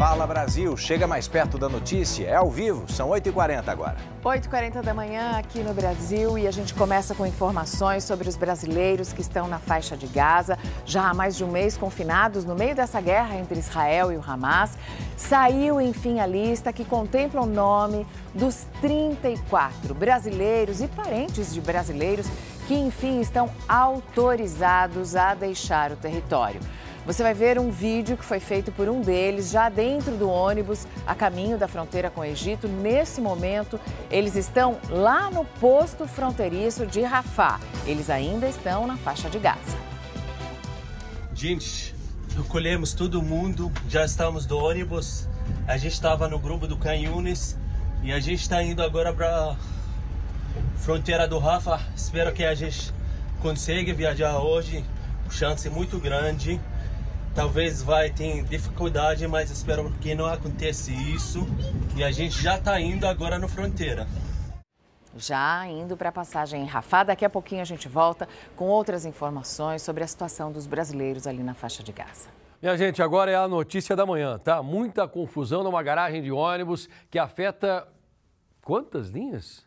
Fala Brasil, chega mais perto da notícia, é ao vivo, são 8h40 agora. 8h40 da manhã aqui no Brasil e a gente começa com informações sobre os brasileiros que estão na faixa de Gaza, já há mais de um mês confinados no meio dessa guerra entre Israel e o Hamas. Saiu, enfim, a lista que contempla o nome dos 34 brasileiros e parentes de brasileiros que, enfim, estão autorizados a deixar o território. Você vai ver um vídeo que foi feito por um deles já dentro do ônibus a caminho da fronteira com o Egito. Nesse momento, eles estão lá no posto fronteiriço de Rafah. Eles ainda estão na faixa de Gaza. Gente, recolhemos todo mundo, já estamos do ônibus. A gente estava no grupo do Canhunes e a gente está indo agora para fronteira do Rafa. Espero que a gente consiga viajar hoje. Chance muito grande. Talvez vai ter dificuldade, mas espero que não aconteça isso. E a gente já está indo agora na fronteira. Já indo para a passagem em Rafah, daqui a pouquinho a gente volta com outras informações sobre a situação dos brasileiros ali na faixa de Gaza. Minha gente, agora é a notícia da manhã, tá? Muita confusão numa garagem de ônibus que afeta quantas linhas?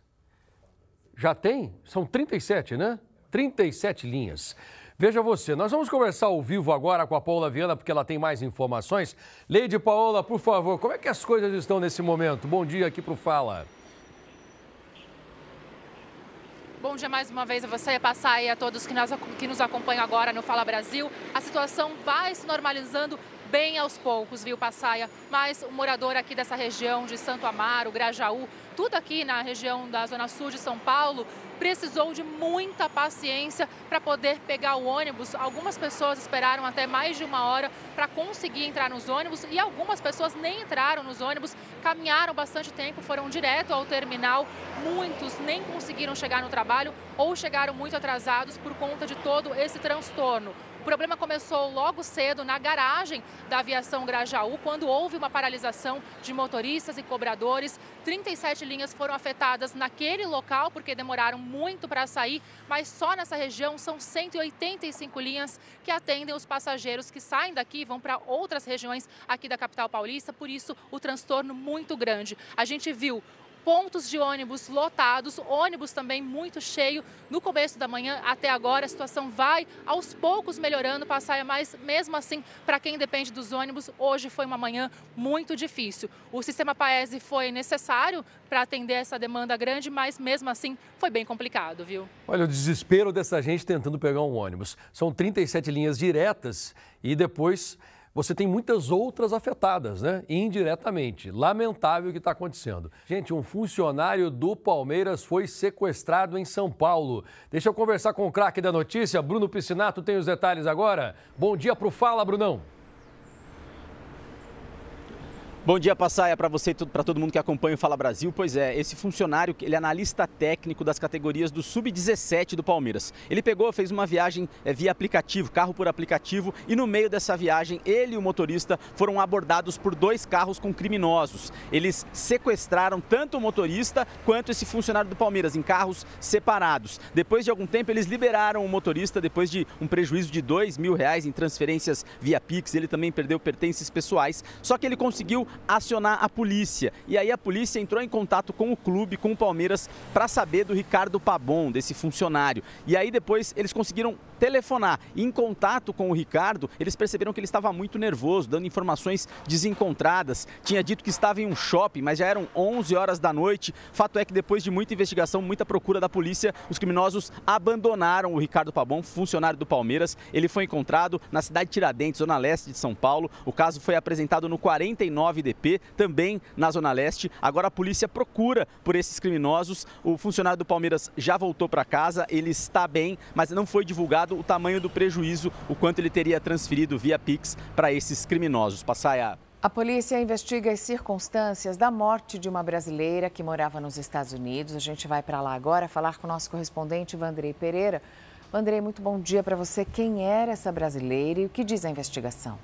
Já tem? São 37, né? 37 linhas. Veja você, nós vamos conversar ao vivo agora com a Paula Viana, porque ela tem mais informações. Leide Paola, por favor, como é que as coisas estão nesse momento? Bom dia aqui para o Fala. Bom dia mais uma vez a você, passar e a todos que, que nos acompanham agora no Fala Brasil. A situação vai se normalizando bem aos poucos, viu, Passaia? Mas o morador aqui dessa região de Santo Amaro, Grajaú, tudo aqui na região da Zona Sul de São Paulo, precisou de muita paciência para poder pegar o ônibus. Algumas pessoas esperaram até mais de uma hora para conseguir entrar nos ônibus e algumas pessoas nem entraram nos ônibus, caminharam bastante tempo, foram direto ao terminal. Muitos nem conseguiram chegar no trabalho ou chegaram muito atrasados por conta de todo esse transtorno. O problema começou logo cedo na garagem da aviação Grajaú, quando houve uma paralisação de motoristas e cobradores. 37 linhas foram afetadas naquele local, porque demoraram muito para sair, mas só nessa região são 185 linhas que atendem os passageiros que saem daqui e vão para outras regiões aqui da capital paulista, por isso o transtorno muito grande. A gente viu pontos de ônibus lotados, ônibus também muito cheio. No começo da manhã até agora, a situação vai aos poucos melhorando, passar mas mesmo assim, para quem depende dos ônibus, hoje foi uma manhã muito difícil. O sistema Paese foi necessário para atender essa demanda grande, mas mesmo assim foi bem complicado, viu? Olha, o desespero dessa gente tentando pegar um ônibus. São 37 linhas diretas e depois você tem muitas outras afetadas, né? Indiretamente. Lamentável o que está acontecendo. Gente, um funcionário do Palmeiras foi sequestrado em São Paulo. Deixa eu conversar com o craque da notícia, Bruno Piscinato, tem os detalhes agora. Bom dia para o Fala, Brunão. Bom dia, Passaia, para você e para todo mundo que acompanha o Fala Brasil. Pois é, esse funcionário, ele é analista técnico das categorias do Sub-17 do Palmeiras. Ele pegou, fez uma viagem é, via aplicativo, carro por aplicativo, e no meio dessa viagem, ele e o motorista foram abordados por dois carros com criminosos. Eles sequestraram tanto o motorista quanto esse funcionário do Palmeiras em carros separados. Depois de algum tempo, eles liberaram o motorista depois de um prejuízo de dois mil reais em transferências via Pix. Ele também perdeu pertences pessoais, só que ele conseguiu acionar a polícia. E aí a polícia entrou em contato com o clube, com o Palmeiras, para saber do Ricardo Pabon, desse funcionário. E aí depois eles conseguiram telefonar. Em contato com o Ricardo, eles perceberam que ele estava muito nervoso, dando informações desencontradas. Tinha dito que estava em um shopping, mas já eram 11 horas da noite. Fato é que depois de muita investigação, muita procura da polícia, os criminosos abandonaram o Ricardo Pabon, funcionário do Palmeiras. Ele foi encontrado na cidade de Tiradentes, zona leste de São Paulo. O caso foi apresentado no 49 DP, também na Zona Leste. Agora a polícia procura por esses criminosos. O funcionário do Palmeiras já voltou para casa, ele está bem, mas não foi divulgado o tamanho do prejuízo, o quanto ele teria transferido via Pix para esses criminosos. Passaia. A polícia investiga as circunstâncias da morte de uma brasileira que morava nos Estados Unidos. A gente vai para lá agora falar com o nosso correspondente Vandrei Pereira. Vandrei, muito bom dia para você. Quem era essa brasileira e o que diz a investigação?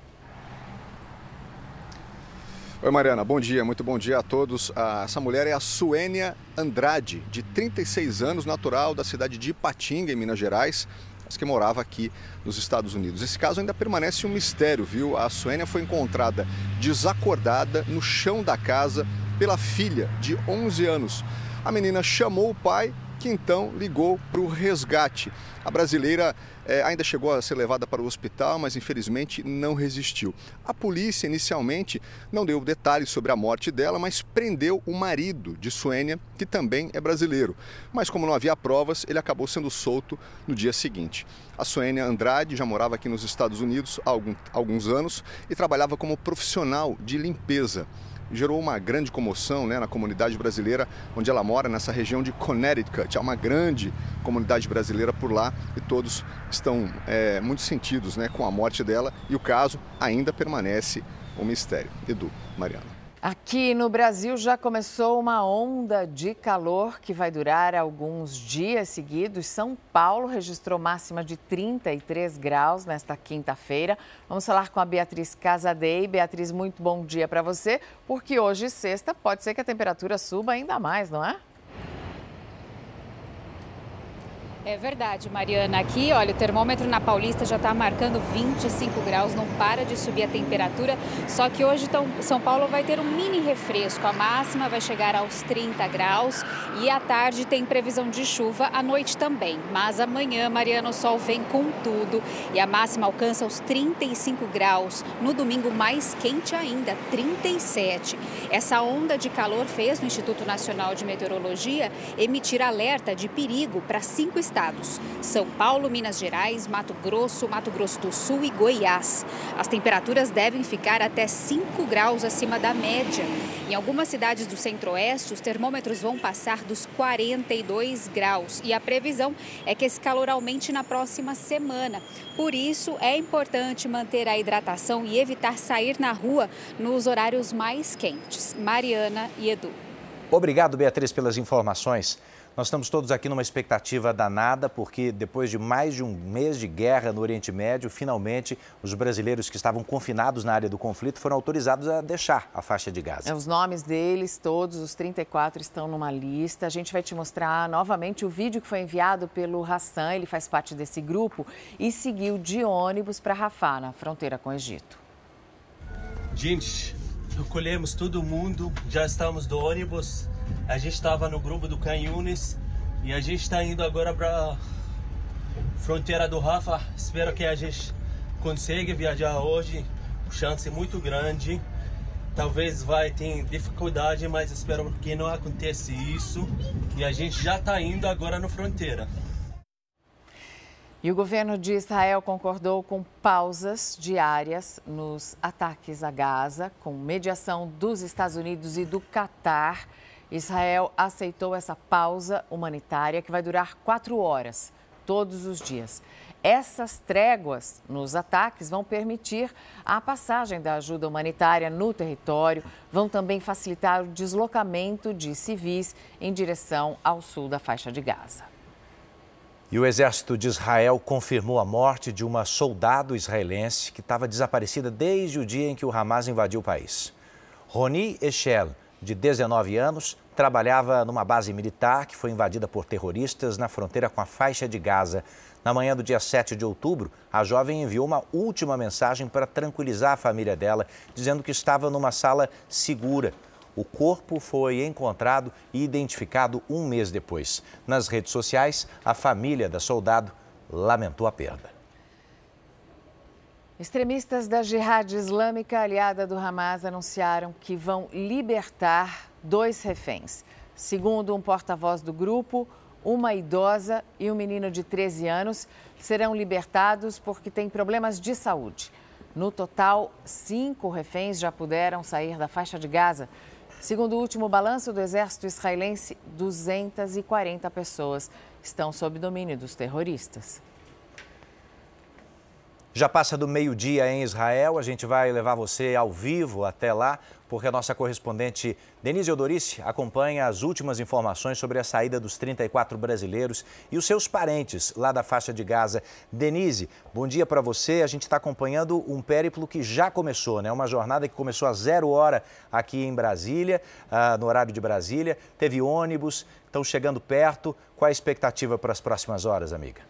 Oi, Mariana, bom dia, muito bom dia a todos. Essa mulher é a Suênia Andrade, de 36 anos, natural da cidade de Ipatinga, em Minas Gerais. Mas que morava aqui nos Estados Unidos. Esse caso ainda permanece um mistério, viu? A Suênia foi encontrada desacordada no chão da casa pela filha de 11 anos. A menina chamou o pai, que então ligou para o resgate. A brasileira é, ainda chegou a ser levada para o hospital, mas infelizmente não resistiu. A polícia inicialmente não deu detalhes sobre a morte dela, mas prendeu o marido de Suênia, que também é brasileiro. Mas como não havia provas, ele acabou sendo solto no dia seguinte. A Suênia Andrade já morava aqui nos Estados Unidos há alguns anos e trabalhava como profissional de limpeza gerou uma grande comoção né, na comunidade brasileira onde ela mora, nessa região de Connecticut. Há uma grande comunidade brasileira por lá e todos estão é, muito sentidos né, com a morte dela e o caso ainda permanece um mistério. Edu, Mariana. Aqui no Brasil já começou uma onda de calor que vai durar alguns dias seguidos. São Paulo registrou máxima de 33 graus nesta quinta-feira. Vamos falar com a Beatriz Casadei. Beatriz, muito bom dia para você, porque hoje, sexta, pode ser que a temperatura suba ainda mais, não é? É verdade, Mariana. Aqui, olha, o termômetro na Paulista já está marcando 25 graus, não para de subir a temperatura. Só que hoje então, São Paulo vai ter um mini refresco. A máxima vai chegar aos 30 graus e à tarde tem previsão de chuva, à noite também. Mas amanhã, Mariana, o sol vem com tudo e a máxima alcança os 35 graus. No domingo, mais quente ainda, 37. Essa onda de calor fez no Instituto Nacional de Meteorologia emitir alerta de perigo para cinco estados estados: São Paulo, Minas Gerais, Mato Grosso, Mato Grosso do Sul e Goiás. As temperaturas devem ficar até 5 graus acima da média. Em algumas cidades do centro-oeste, os termômetros vão passar dos 42 graus e a previsão é que esse calor aumente na próxima semana. Por isso, é importante manter a hidratação e evitar sair na rua nos horários mais quentes. Mariana e Edu. Obrigado, Beatriz, pelas informações. Nós estamos todos aqui numa expectativa danada, porque depois de mais de um mês de guerra no Oriente Médio, finalmente os brasileiros que estavam confinados na área do conflito foram autorizados a deixar a faixa de Gaza. É, os nomes deles, todos os 34, estão numa lista. A gente vai te mostrar novamente o vídeo que foi enviado pelo Hassan, ele faz parte desse grupo, e seguiu de ônibus para Rafah, na fronteira com o Egito. Gente, recolhemos todo mundo, já estamos do ônibus a gente estava no grupo do Canhunes e a gente está indo agora para fronteira do Rafa. Espero que a gente consiga viajar hoje. Chance muito grande. Talvez vai ter dificuldade, mas espero que não aconteça isso. E a gente já está indo agora na fronteira. E o governo de Israel concordou com pausas diárias nos ataques a Gaza, com mediação dos Estados Unidos e do Catar. Israel aceitou essa pausa humanitária que vai durar quatro horas, todos os dias. Essas tréguas nos ataques vão permitir a passagem da ajuda humanitária no território, vão também facilitar o deslocamento de civis em direção ao sul da faixa de Gaza. E o exército de Israel confirmou a morte de uma soldado israelense que estava desaparecida desde o dia em que o Hamas invadiu o país. Roni Echel de 19 anos, trabalhava numa base militar que foi invadida por terroristas na fronteira com a faixa de Gaza. Na manhã do dia 7 de outubro, a jovem enviou uma última mensagem para tranquilizar a família dela, dizendo que estava numa sala segura. O corpo foi encontrado e identificado um mês depois. Nas redes sociais, a família da soldado lamentou a perda. Extremistas da Jihad Islâmica aliada do Hamas anunciaram que vão libertar dois reféns. Segundo um porta-voz do grupo, uma idosa e um menino de 13 anos serão libertados porque têm problemas de saúde. No total, cinco reféns já puderam sair da faixa de Gaza. Segundo o último balanço do exército israelense, 240 pessoas estão sob domínio dos terroristas. Já passa do meio-dia em Israel, a gente vai levar você ao vivo até lá, porque a nossa correspondente Denise Odorice acompanha as últimas informações sobre a saída dos 34 brasileiros e os seus parentes lá da faixa de Gaza. Denise, bom dia para você. A gente está acompanhando um périplo que já começou, né? Uma jornada que começou às zero hora aqui em Brasília, uh, no horário de Brasília. Teve ônibus, estão chegando perto. Qual a expectativa para as próximas horas, amiga?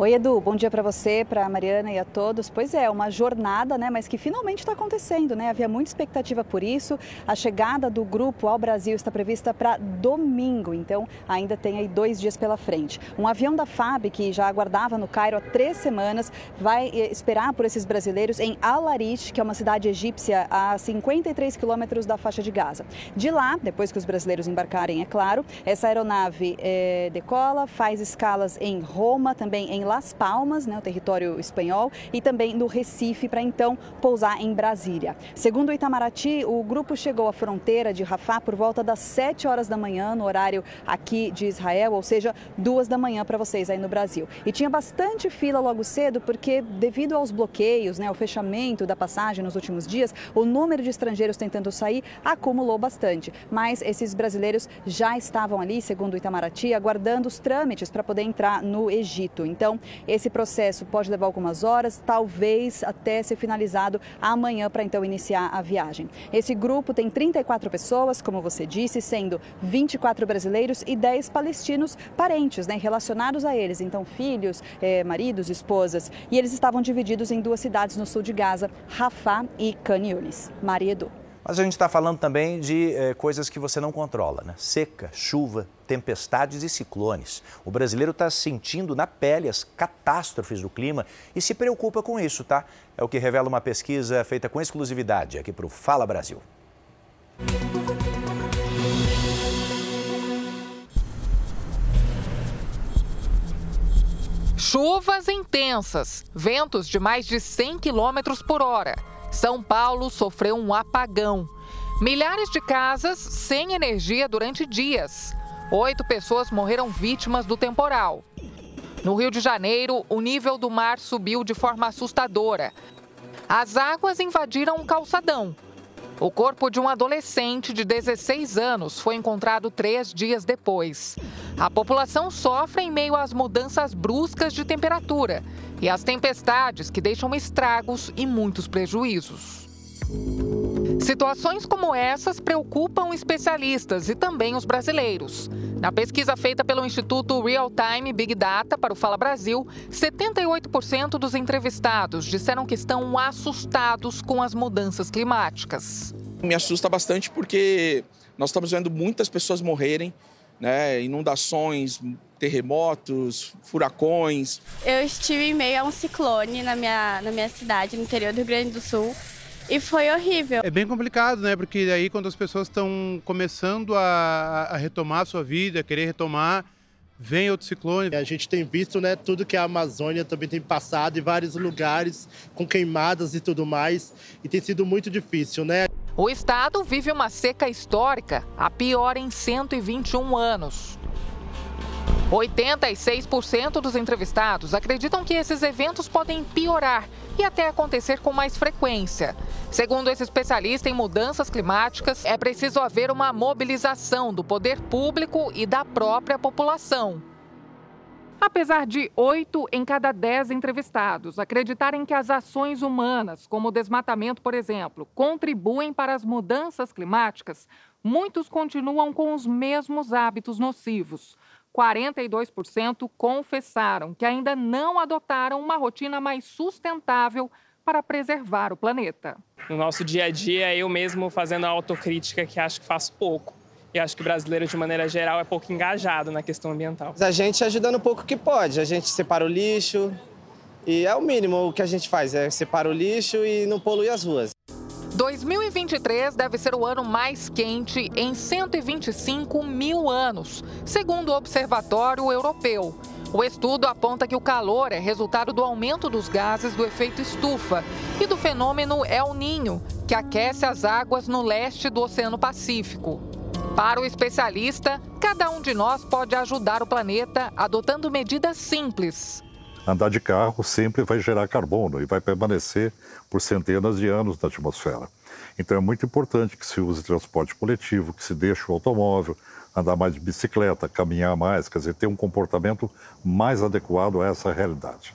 Oi, Edu. Bom dia para você, para a Mariana e a todos. Pois é, uma jornada, né, mas que finalmente está acontecendo, né? Havia muita expectativa por isso. A chegada do grupo ao Brasil está prevista para domingo, então ainda tem aí dois dias pela frente. Um avião da FAB, que já aguardava no Cairo há três semanas, vai eh, esperar por esses brasileiros em Al-Arish, que é uma cidade egípcia a 53 quilômetros da faixa de Gaza. De lá, depois que os brasileiros embarcarem, é claro, essa aeronave é, decola, faz escalas em Roma, também em Las Palmas, né, o território espanhol, e também no Recife, para então pousar em Brasília. Segundo o Itamaraty, o grupo chegou à fronteira de Rafah por volta das 7 horas da manhã, no horário aqui de Israel, ou seja, duas da manhã para vocês aí no Brasil. E tinha bastante fila logo cedo, porque devido aos bloqueios, né, ao fechamento da passagem nos últimos dias, o número de estrangeiros tentando sair acumulou bastante. Mas esses brasileiros já estavam ali, segundo o Itamaraty, aguardando os trâmites para poder entrar no Egito. Então, esse processo pode levar algumas horas, talvez até ser finalizado amanhã para então iniciar a viagem. Esse grupo tem 34 pessoas, como você disse, sendo 24 brasileiros e 10 palestinos parentes, né, relacionados a eles, então filhos, eh, maridos, esposas. E eles estavam divididos em duas cidades no sul de Gaza, Rafah e Khan Yunis. Maria Edu. Mas a gente está falando também de eh, coisas que você não controla, né? Seca, chuva, tempestades e ciclones. O brasileiro está sentindo na pele as catástrofes do clima e se preocupa com isso, tá? É o que revela uma pesquisa feita com exclusividade aqui para o Fala Brasil. Chuvas intensas, ventos de mais de 100 km por hora são Paulo sofreu um apagão. Milhares de casas sem energia durante dias. Oito pessoas morreram vítimas do temporal. No Rio de Janeiro, o nível do mar subiu de forma assustadora. As águas invadiram o calçadão. O corpo de um adolescente de 16 anos foi encontrado três dias depois. A população sofre em meio às mudanças bruscas de temperatura e às tempestades que deixam estragos e muitos prejuízos. Situações como essas preocupam especialistas e também os brasileiros. Na pesquisa feita pelo Instituto Real Time Big Data para o Fala Brasil, 78% dos entrevistados disseram que estão assustados com as mudanças climáticas. Me assusta bastante porque nós estamos vendo muitas pessoas morrerem, né? inundações, terremotos, furacões. Eu estive em meio a um ciclone na minha, na minha cidade, no interior do Rio Grande do Sul. E foi horrível. É bem complicado, né? Porque aí quando as pessoas estão começando a, a retomar a sua vida, a querer retomar, vem outro ciclone. A gente tem visto, né, tudo que a Amazônia também tem passado em vários lugares, com queimadas e tudo mais, e tem sido muito difícil, né? O estado vive uma seca histórica, a pior em 121 anos. 86% dos entrevistados acreditam que esses eventos podem piorar e até acontecer com mais frequência. Segundo esse especialista em mudanças climáticas, é preciso haver uma mobilização do poder público e da própria população. Apesar de oito em cada dez entrevistados acreditarem que as ações humanas, como o desmatamento, por exemplo, contribuem para as mudanças climáticas, muitos continuam com os mesmos hábitos nocivos. 42% confessaram que ainda não adotaram uma rotina mais sustentável para preservar o planeta. No nosso dia a dia, eu mesmo fazendo a autocrítica que acho que faço pouco. E acho que o brasileiro, de maneira geral, é pouco engajado na questão ambiental. A gente ajudando o pouco que pode. A gente separa o lixo e é o mínimo o que a gente faz, é separa o lixo e não polui as ruas. 2023 deve ser o ano mais quente em 125 mil anos, segundo o Observatório Europeu. O estudo aponta que o calor é resultado do aumento dos gases do efeito estufa e do fenômeno El Ninho, que aquece as águas no leste do Oceano Pacífico. Para o especialista, cada um de nós pode ajudar o planeta adotando medidas simples. Andar de carro sempre vai gerar carbono e vai permanecer por centenas de anos na atmosfera. Então é muito importante que se use transporte coletivo, que se deixe o automóvel, andar mais de bicicleta, caminhar mais, quer dizer, ter um comportamento mais adequado a essa realidade.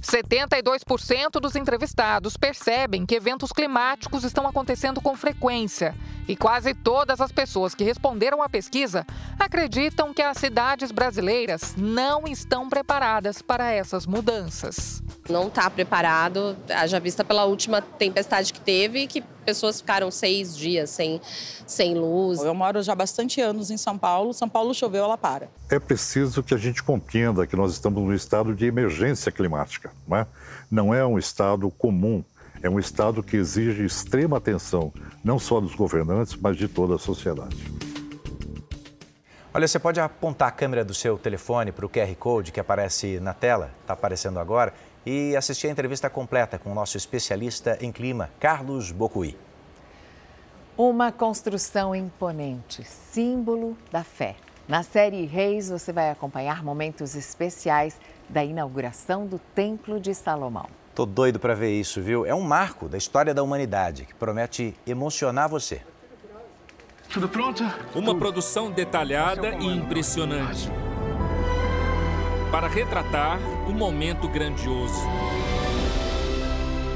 72% dos entrevistados percebem que eventos climáticos estão acontecendo com frequência. E quase todas as pessoas que responderam à pesquisa acreditam que as cidades brasileiras não estão preparadas para essas mudanças. Não está preparado, haja vista pela última tempestade que teve, que pessoas ficaram seis dias sem, sem luz. Eu moro já há bastante anos em São Paulo. São Paulo choveu, ela para. É preciso que a gente compreenda que nós estamos num estado de emergência climática. Não é, não é um estado comum. É um estado que exige extrema atenção, não só dos governantes, mas de toda a sociedade. Olha, você pode apontar a câmera do seu telefone para o QR Code que aparece na tela, está aparecendo agora, e assistir a entrevista completa com o nosso especialista em clima, Carlos Bocuí. Uma construção imponente, símbolo da fé. Na série Reis, você vai acompanhar momentos especiais da inauguração do Templo de Salomão. Tô doido para ver isso, viu? É um marco da história da humanidade que promete emocionar você. Tudo pronto? Uma produção detalhada e impressionante para retratar um momento grandioso.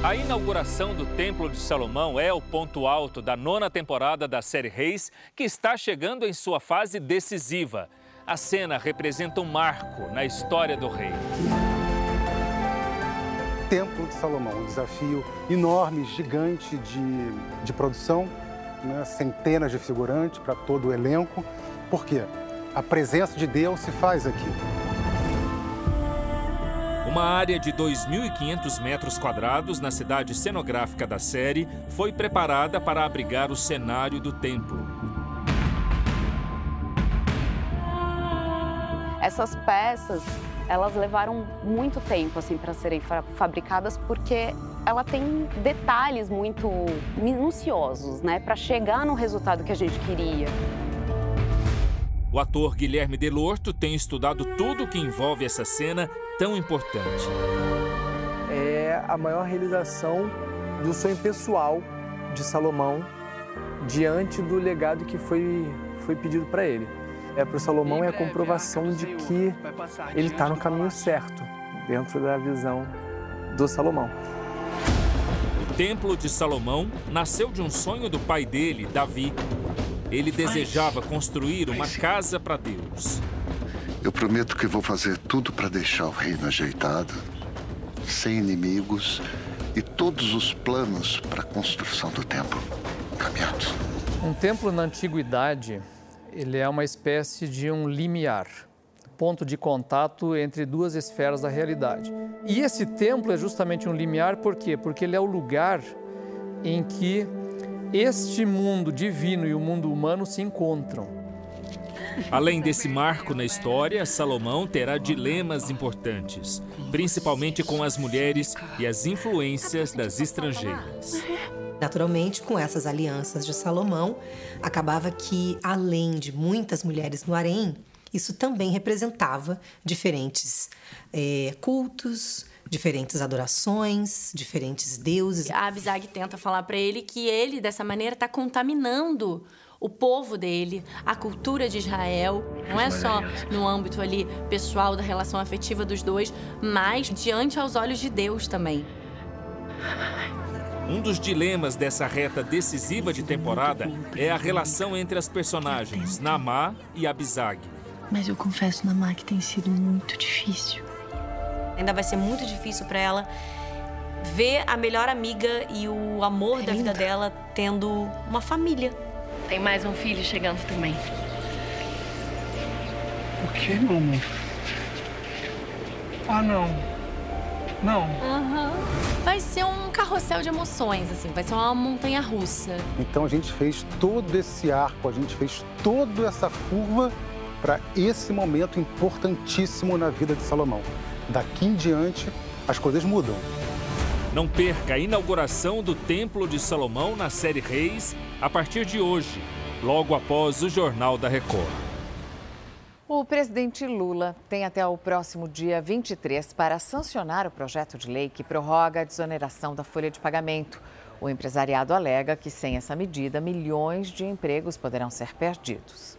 A inauguração do Templo de Salomão é o ponto alto da nona temporada da série Reis, que está chegando em sua fase decisiva. A cena representa um marco na história do rei. Templo de Salomão, um desafio enorme, gigante de, de produção, né? centenas de figurantes para todo o elenco. Por quê? A presença de Deus se faz aqui. Uma área de 2.500 metros quadrados na cidade cenográfica da série foi preparada para abrigar o cenário do templo. Essas peças, elas levaram muito tempo assim para serem fabricadas porque ela tem detalhes muito minuciosos, né, para chegar no resultado que a gente queria. O ator Guilherme Delorto tem estudado tudo o que envolve essa cena tão importante. É a maior realização do sonho pessoal de Salomão diante do legado que foi, foi pedido para ele. É para o Salomão é a comprovação de que ele está no caminho certo, dentro da visão do Salomão. O Templo de Salomão nasceu de um sonho do pai dele, Davi, ele desejava construir uma casa para Deus. Eu prometo que vou fazer tudo para deixar o reino ajeitado, sem inimigos e todos os planos para a construção do templo caminhados. Um templo na antiguidade, ele é uma espécie de um limiar, ponto de contato entre duas esferas da realidade. E esse templo é justamente um limiar por quê? Porque ele é o lugar em que este mundo divino e o mundo humano se encontram. Além desse marco na história, Salomão terá dilemas importantes, principalmente com as mulheres e as influências das estrangeiras. Naturalmente, com essas alianças de Salomão, acabava que, além de muitas mulheres no harém, isso também representava diferentes é, cultos, diferentes adorações, diferentes deuses. A Abizag tenta falar para ele que ele, dessa maneira, está contaminando o povo dele, a cultura de Israel. Não é só no âmbito ali pessoal da relação afetiva dos dois, mas diante aos olhos de Deus também. Um dos dilemas dessa reta decisiva de temporada é a relação entre as personagens Namá e Abizag. Mas eu confesso, Namá, que tem sido muito difícil. Ainda vai ser muito difícil para ela ver a melhor amiga e o amor é da vida dela tendo uma família. Tem mais um filho chegando também. O que, meu amor? Ah, não. Não. Uhum. Vai ser um carrossel de emoções, assim, vai ser uma montanha russa. Então a gente fez todo esse arco, a gente fez toda essa curva para esse momento importantíssimo na vida de Salomão. Daqui em diante, as coisas mudam. Não perca a inauguração do Templo de Salomão na série Reis a partir de hoje, logo após o Jornal da Record. O presidente Lula tem até o próximo dia 23 para sancionar o projeto de lei que prorroga a desoneração da folha de pagamento. O empresariado alega que, sem essa medida, milhões de empregos poderão ser perdidos.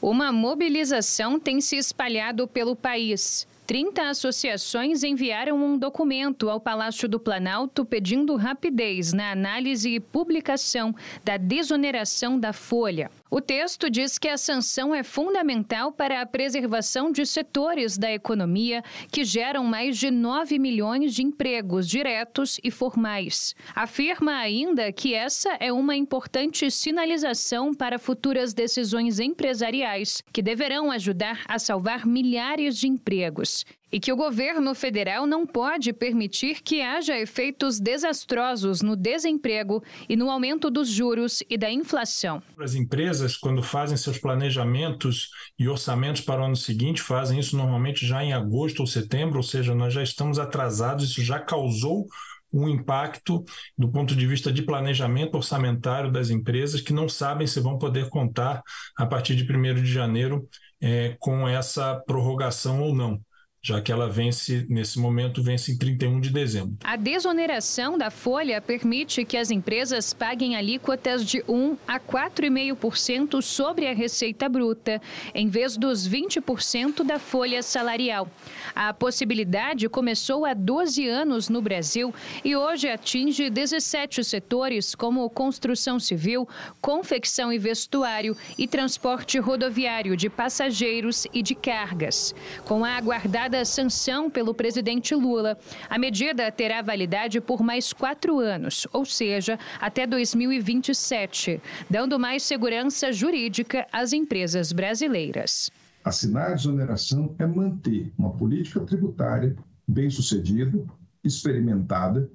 Uma mobilização tem se espalhado pelo país. 30 associações enviaram um documento ao Palácio do Planalto pedindo rapidez na análise e publicação da desoneração da folha. O texto diz que a sanção é fundamental para a preservação de setores da economia que geram mais de 9 milhões de empregos diretos e formais. Afirma ainda que essa é uma importante sinalização para futuras decisões empresariais que deverão ajudar a salvar milhares de empregos e que o governo federal não pode permitir que haja efeitos desastrosos no desemprego e no aumento dos juros e da inflação. As empresas, quando fazem seus planejamentos e orçamentos para o ano seguinte, fazem isso normalmente já em agosto ou setembro, ou seja, nós já estamos atrasados, isso já causou um impacto do ponto de vista de planejamento orçamentário das empresas que não sabem se vão poder contar a partir de 1 de janeiro é, com essa prorrogação ou não já que ela vence, nesse momento, vence em 31 de dezembro. A desoneração da folha permite que as empresas paguem alíquotas de 1 a 4,5% sobre a receita bruta, em vez dos 20% da folha salarial. A possibilidade começou há 12 anos no Brasil e hoje atinge 17 setores, como construção civil, confecção e vestuário e transporte rodoviário de passageiros e de cargas. Com a aguardada sanção pelo presidente Lula. A medida terá validade por mais quatro anos, ou seja, até 2027, dando mais segurança jurídica às empresas brasileiras. Assinar a desoneração é manter uma política tributária bem-sucedida, experimentada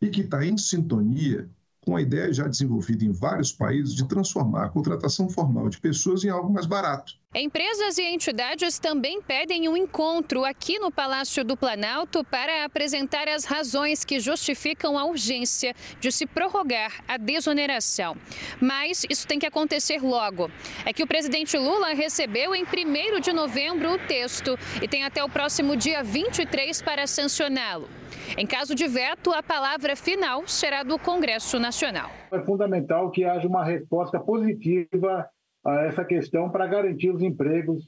e que está em sintonia com a ideia já desenvolvida em vários países de transformar a contratação formal de pessoas em algo mais barato. Empresas e entidades também pedem um encontro aqui no Palácio do Planalto para apresentar as razões que justificam a urgência de se prorrogar a desoneração. Mas isso tem que acontecer logo. É que o presidente Lula recebeu em 1 de novembro o texto e tem até o próximo dia 23 para sancioná-lo. Em caso de veto, a palavra final será do Congresso Nacional. É fundamental que haja uma resposta positiva a essa questão para garantir os empregos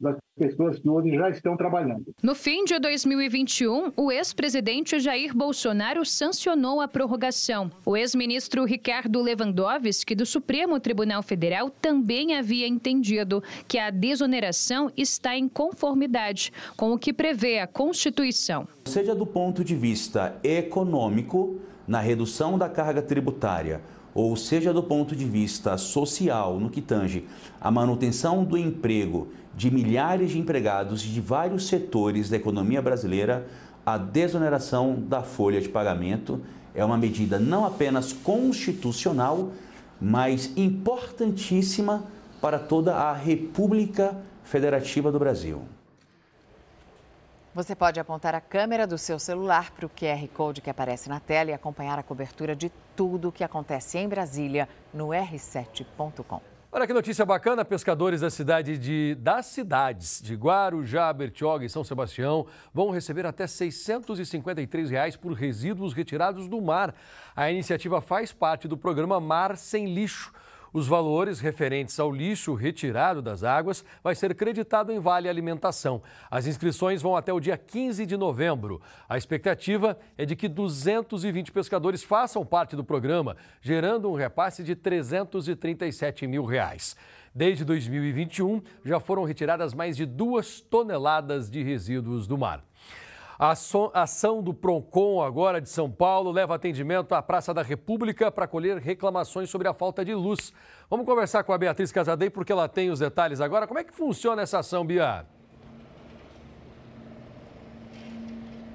das pessoas que hoje já estão trabalhando. No fim de 2021, o ex-presidente Jair Bolsonaro sancionou a prorrogação. O ex-ministro Ricardo Lewandowski, do Supremo Tribunal Federal, também havia entendido que a desoneração está em conformidade com o que prevê a Constituição. Seja do ponto de vista econômico, na redução da carga tributária, ou seja do ponto de vista social, no que tange a manutenção do emprego de milhares de empregados de vários setores da economia brasileira, a desoneração da folha de pagamento é uma medida não apenas constitucional, mas importantíssima para toda a República Federativa do Brasil. Você pode apontar a câmera do seu celular para o QR Code que aparece na tela e acompanhar a cobertura de tudo o que acontece em Brasília no r7.com. Olha que notícia bacana, pescadores da cidade de, das cidades de Guarujá, Bertioga e São Sebastião vão receber até 653 reais por resíduos retirados do mar. A iniciativa faz parte do programa Mar Sem Lixo. Os valores referentes ao lixo retirado das águas vai ser creditado em Vale Alimentação. As inscrições vão até o dia 15 de novembro. A expectativa é de que 220 pescadores façam parte do programa, gerando um repasse de 337 mil reais. Desde 2021, já foram retiradas mais de duas toneladas de resíduos do mar. A ação do PROCON, agora de São Paulo, leva atendimento à Praça da República para colher reclamações sobre a falta de luz. Vamos conversar com a Beatriz Casadei, porque ela tem os detalhes agora. Como é que funciona essa ação, Bia?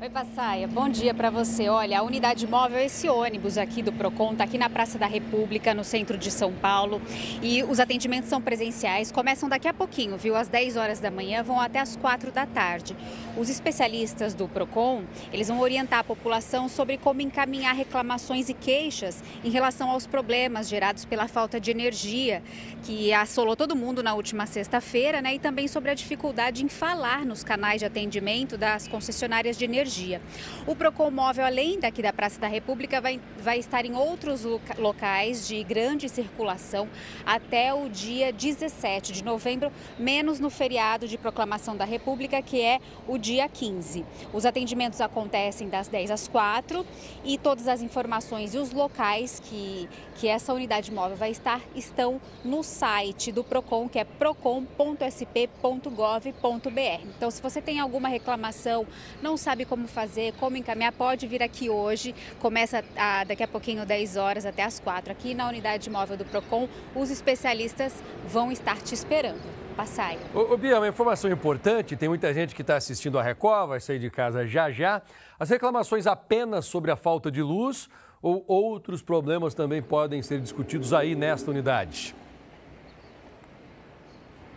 Oi, Passaia. Bom dia para você. Olha, a unidade móvel, esse ônibus aqui do Procon, está aqui na Praça da República, no centro de São Paulo. E os atendimentos são presenciais, começam daqui a pouquinho, viu? Às 10 horas da manhã, vão até às 4 da tarde. Os especialistas do Procon, eles vão orientar a população sobre como encaminhar reclamações e queixas em relação aos problemas gerados pela falta de energia, que assolou todo mundo na última sexta-feira, né? E também sobre a dificuldade em falar nos canais de atendimento das concessionárias de energia dia. O Procon Móvel, além daqui da Praça da República, vai, vai estar em outros locais de grande circulação até o dia 17 de novembro, menos no feriado de proclamação da República, que é o dia 15. Os atendimentos acontecem das 10 às 4 e todas as informações e os locais que, que essa unidade móvel vai estar estão no site do Procon, que é procon.sp.gov.br. Então, se você tem alguma reclamação, não sabe como fazer, como encaminhar, pode vir aqui hoje. Começa a, daqui a pouquinho, 10 horas até as 4. Aqui na unidade móvel do Procon, os especialistas vão estar te esperando. Passai. Ô, ô Bia, uma informação importante: tem muita gente que está assistindo a Record, vai sair de casa já já. As reclamações apenas sobre a falta de luz ou outros problemas também podem ser discutidos aí nesta unidade?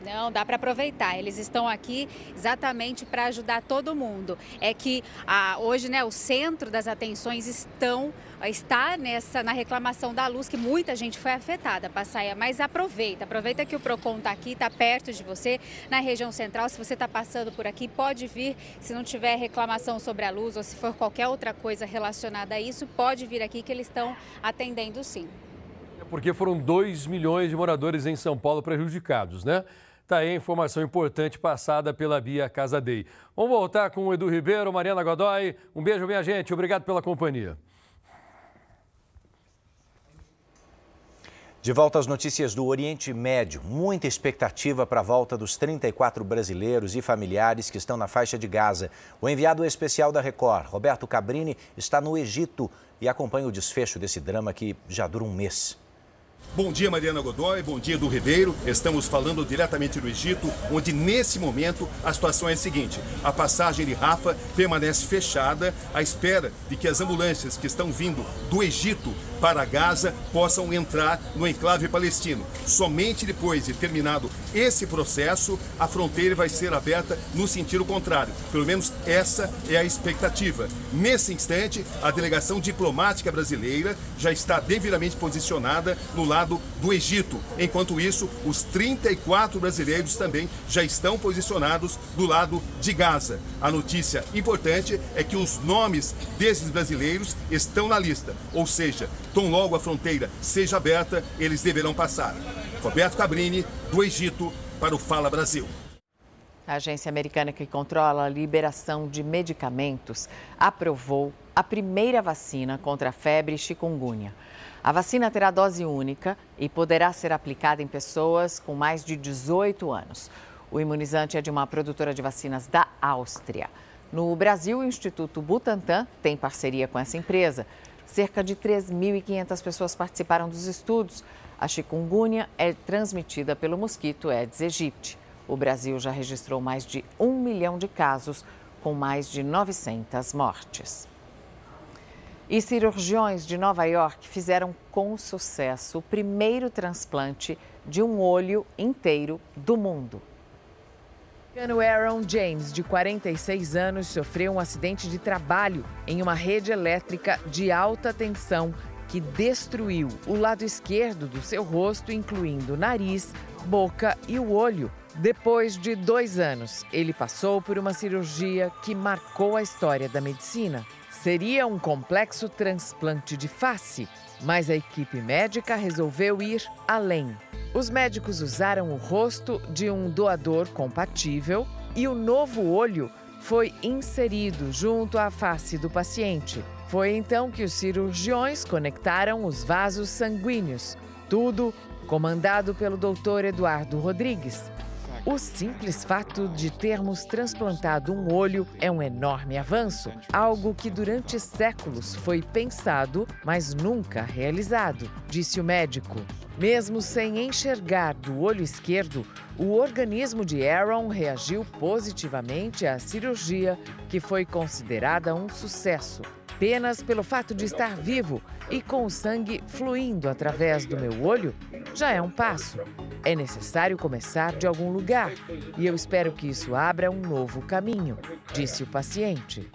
Não, dá para aproveitar. Eles estão aqui exatamente para ajudar todo mundo. É que ah, hoje, né, o centro das atenções estão está nessa na reclamação da luz que muita gente foi afetada, Passaia, mas aproveita, aproveita que o Procon está aqui, está perto de você, na região central. Se você está passando por aqui, pode vir. Se não tiver reclamação sobre a luz ou se for qualquer outra coisa relacionada a isso, pode vir aqui que eles estão atendendo sim. Porque foram 2 milhões de moradores em São Paulo prejudicados, né? Tá aí a informação importante passada pela Bia Casadei. Vamos voltar com o Edu Ribeiro, Mariana Godoy. Um beijo, minha gente. Obrigado pela companhia. De volta às notícias do Oriente Médio. Muita expectativa para a volta dos 34 brasileiros e familiares que estão na faixa de Gaza. O enviado especial da Record, Roberto Cabrini, está no Egito e acompanha o desfecho desse drama que já dura um mês. Bom dia, Mariana Godoy. Bom dia, do Ribeiro. Estamos falando diretamente do Egito, onde nesse momento a situação é a seguinte: a passagem de Rafa permanece fechada à espera de que as ambulâncias que estão vindo do Egito para Gaza possam entrar no enclave palestino. Somente depois de terminado esse processo, a fronteira vai ser aberta no sentido contrário. Pelo menos essa é a expectativa. Nesse instante, a delegação diplomática brasileira já está devidamente posicionada no lado do Egito. Enquanto isso, os 34 brasileiros também já estão posicionados do lado de Gaza. A notícia importante é que os nomes desses brasileiros estão na lista, ou seja, tão logo a fronteira seja aberta, eles deverão passar. Roberto Cabrini, do Egito, para o Fala Brasil. A agência americana que controla a liberação de medicamentos aprovou a primeira vacina contra a febre chikungunya. A vacina terá dose única e poderá ser aplicada em pessoas com mais de 18 anos. O imunizante é de uma produtora de vacinas da Áustria. No Brasil, o Instituto Butantan tem parceria com essa empresa. Cerca de 3.500 pessoas participaram dos estudos. A chikungunya é transmitida pelo mosquito Aedes aegypti. O Brasil já registrou mais de um milhão de casos, com mais de 900 mortes. E cirurgiões de Nova York fizeram com sucesso o primeiro transplante de um olho inteiro do mundo. O Aaron James, de 46 anos, sofreu um acidente de trabalho em uma rede elétrica de alta tensão que destruiu o lado esquerdo do seu rosto, incluindo nariz, boca e o olho. Depois de dois anos, ele passou por uma cirurgia que marcou a história da medicina. Seria um complexo transplante de face, mas a equipe médica resolveu ir além. Os médicos usaram o rosto de um doador compatível e o novo olho foi inserido junto à face do paciente. Foi então que os cirurgiões conectaram os vasos sanguíneos, tudo comandado pelo Dr. Eduardo Rodrigues. O simples fato de termos transplantado um olho é um enorme avanço, algo que durante séculos foi pensado, mas nunca realizado, disse o médico. Mesmo sem enxergar do olho esquerdo, o organismo de Aaron reagiu positivamente à cirurgia, que foi considerada um sucesso. Apenas pelo fato de estar vivo e com o sangue fluindo através do meu olho, já é um passo. É necessário começar de algum lugar e eu espero que isso abra um novo caminho, disse o paciente.